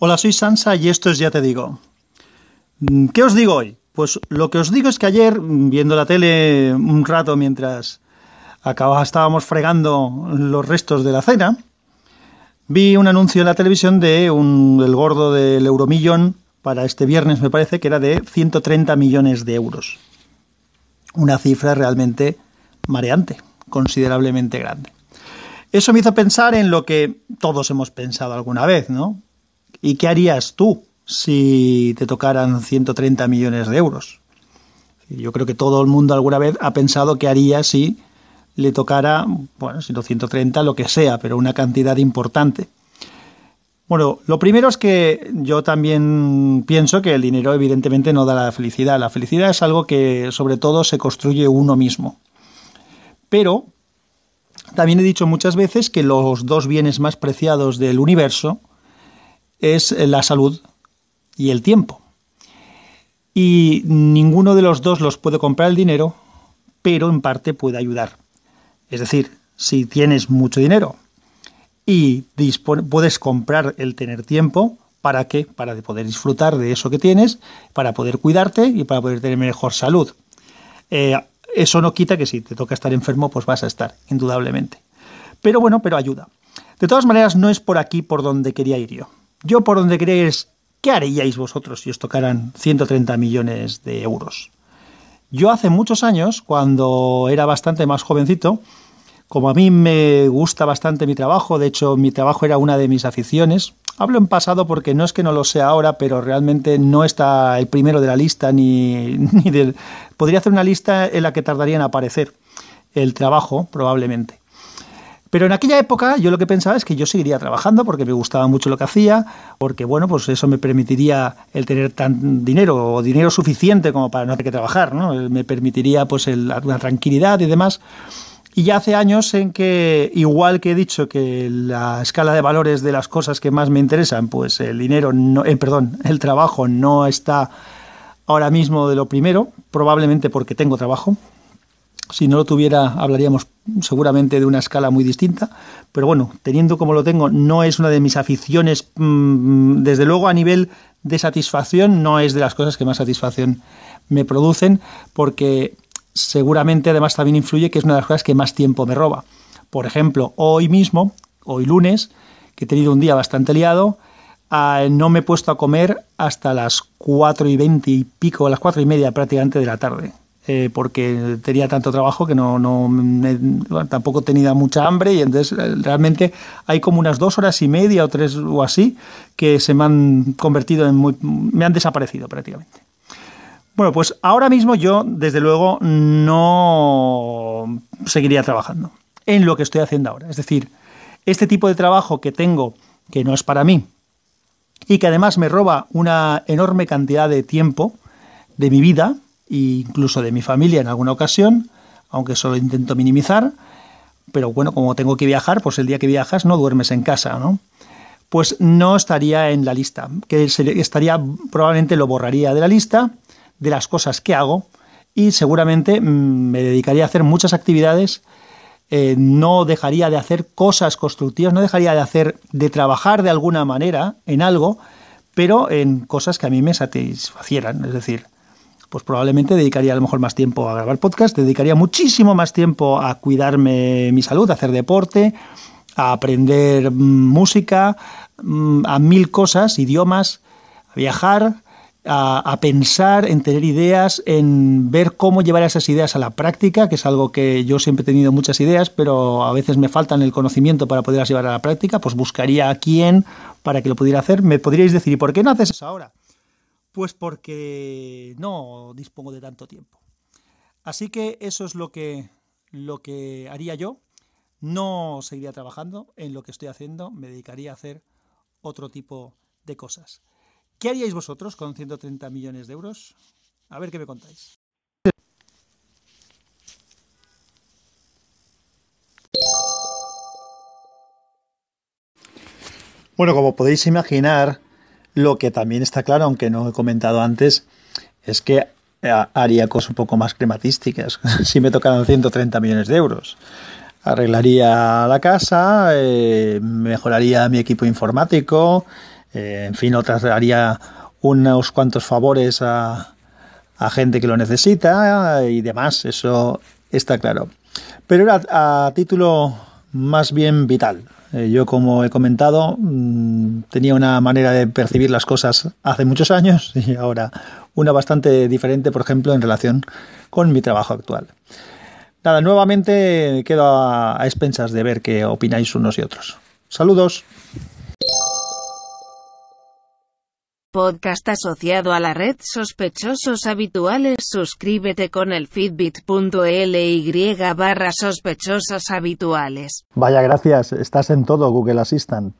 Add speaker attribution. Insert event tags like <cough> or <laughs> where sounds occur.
Speaker 1: Hola, soy Sansa y esto es Ya Te Digo. Mm, ¿Qué os digo hoy? Pues lo que os digo es que ayer, viendo la tele un rato mientras acababa, estábamos fregando los restos de la cena, vi un anuncio en la televisión de un, el gordo del Euromillón para este viernes, me parece, que era de 130 millones de euros. Una cifra realmente mareante, considerablemente grande. Eso me hizo pensar en lo que todos hemos pensado alguna vez, ¿no? ¿Y qué harías tú si te tocaran 130 millones de euros? Yo creo que todo el mundo alguna vez ha pensado qué haría si le tocara, bueno, si no 130, lo que sea, pero una cantidad importante. Bueno, lo primero es que yo también pienso que el dinero evidentemente no da la felicidad. La felicidad es algo que sobre todo se construye uno mismo. Pero también he dicho muchas veces que los dos bienes más preciados del universo es la salud y el tiempo. Y ninguno de los dos los puede comprar el dinero, pero en parte puede ayudar. Es decir, si tienes mucho dinero y puedes comprar el tener tiempo, ¿para qué? Para poder disfrutar de eso que tienes, para poder cuidarte y para poder tener mejor salud. Eh, eso no quita que si te toca estar enfermo, pues vas a estar, indudablemente. Pero bueno, pero ayuda. De todas maneras, no es por aquí por donde quería ir yo. Yo por donde es, ¿qué haríais vosotros si os tocaran 130 millones de euros? Yo hace muchos años, cuando era bastante más jovencito, como a mí me gusta bastante mi trabajo, de hecho mi trabajo era una de mis aficiones, Hablo en pasado porque no es que no lo sea ahora, pero realmente no está el primero de la lista ni, <laughs> ni del... Podría hacer una lista en la que tardaría en aparecer el trabajo, probablemente. Pero en aquella época yo lo que pensaba es que yo seguiría trabajando porque me gustaba mucho lo que hacía, porque bueno, pues eso me permitiría el tener tan dinero o dinero suficiente como para no tener que trabajar, ¿no? Me permitiría pues el, la tranquilidad y demás. Y ya hace años en que, igual que he dicho que la escala de valores de las cosas que más me interesan, pues el dinero, no, eh, perdón, el trabajo no está ahora mismo de lo primero, probablemente porque tengo trabajo. Si no lo tuviera, hablaríamos seguramente de una escala muy distinta. Pero bueno, teniendo como lo tengo, no es una de mis aficiones, mmm, desde luego a nivel de satisfacción, no es de las cosas que más satisfacción me producen, porque seguramente además también influye que es una de las cosas que más tiempo me roba. Por ejemplo, hoy mismo, hoy lunes, que he tenido un día bastante liado, uh, no me he puesto a comer hasta las cuatro y veinte y pico, a las cuatro y media prácticamente de la tarde. Eh, porque tenía tanto trabajo que no, no me, tampoco tenía mucha hambre y entonces eh, realmente hay como unas dos horas y media o tres o así que se me han convertido en muy... me han desaparecido prácticamente. Bueno, pues ahora mismo yo, desde luego, no seguiría trabajando en lo que estoy haciendo ahora. Es decir, este tipo de trabajo que tengo, que no es para mí, y que además me roba una enorme cantidad de tiempo de mi vida, incluso de mi familia en alguna ocasión, aunque solo intento minimizar, pero bueno, como tengo que viajar, pues el día que viajas no duermes en casa, ¿no? Pues no estaría en la lista, que estaría, probablemente lo borraría de la lista, de las cosas que hago y seguramente mm, me dedicaría a hacer muchas actividades, eh, no dejaría de hacer cosas constructivas, no dejaría de hacer, de trabajar de alguna manera en algo, pero en cosas que a mí me satisfacieran, es decir, pues probablemente dedicaría a lo mejor más tiempo a grabar podcast, dedicaría muchísimo más tiempo a cuidarme mi salud, a hacer deporte, a aprender mm, música, mm, a mil cosas, idiomas, a viajar, a, a, pensar, en tener ideas, en ver cómo llevar esas ideas a la práctica, que es algo que yo siempre he tenido muchas ideas, pero a veces me faltan el conocimiento para poderlas llevar a la práctica, pues buscaría a quién para que lo pudiera hacer. Me podríais decir, ¿y por qué no haces eso ahora? Pues porque no dispongo de tanto tiempo. Así que eso es lo que, lo que haría yo. No seguiría trabajando en lo que estoy haciendo, me dedicaría a hacer otro tipo de cosas. ¿Qué haríais vosotros con 130 millones de euros? A ver qué me contáis. Bueno, como podéis imaginar, lo que también está claro, aunque no he comentado antes, es que haría cosas un poco más crematísticas <laughs> si me tocaran 130 millones de euros. Arreglaría la casa, eh, mejoraría mi equipo informático, Eh, en fin, otras haría unos cuantos favores a, a gente que lo necesita y demás, eso está claro. Pero era a título más bien vital. Eh, yo, como he comentado, mm, tenía una manera de percibir las cosas hace muchos años <laughs> y ahora una bastante diferente, por ejemplo, en relación con mi trabajo actual. Nada, nuevamente quedo a, a expensas de ver qué opináis unos y otros. Saludos.
Speaker 2: Podcast asociado a la red Sospechosos Habituales. Suscríbete con el fitbit.ly barra sospechosos habituales.
Speaker 1: Vaya gracias, estás en todo Google Assistant.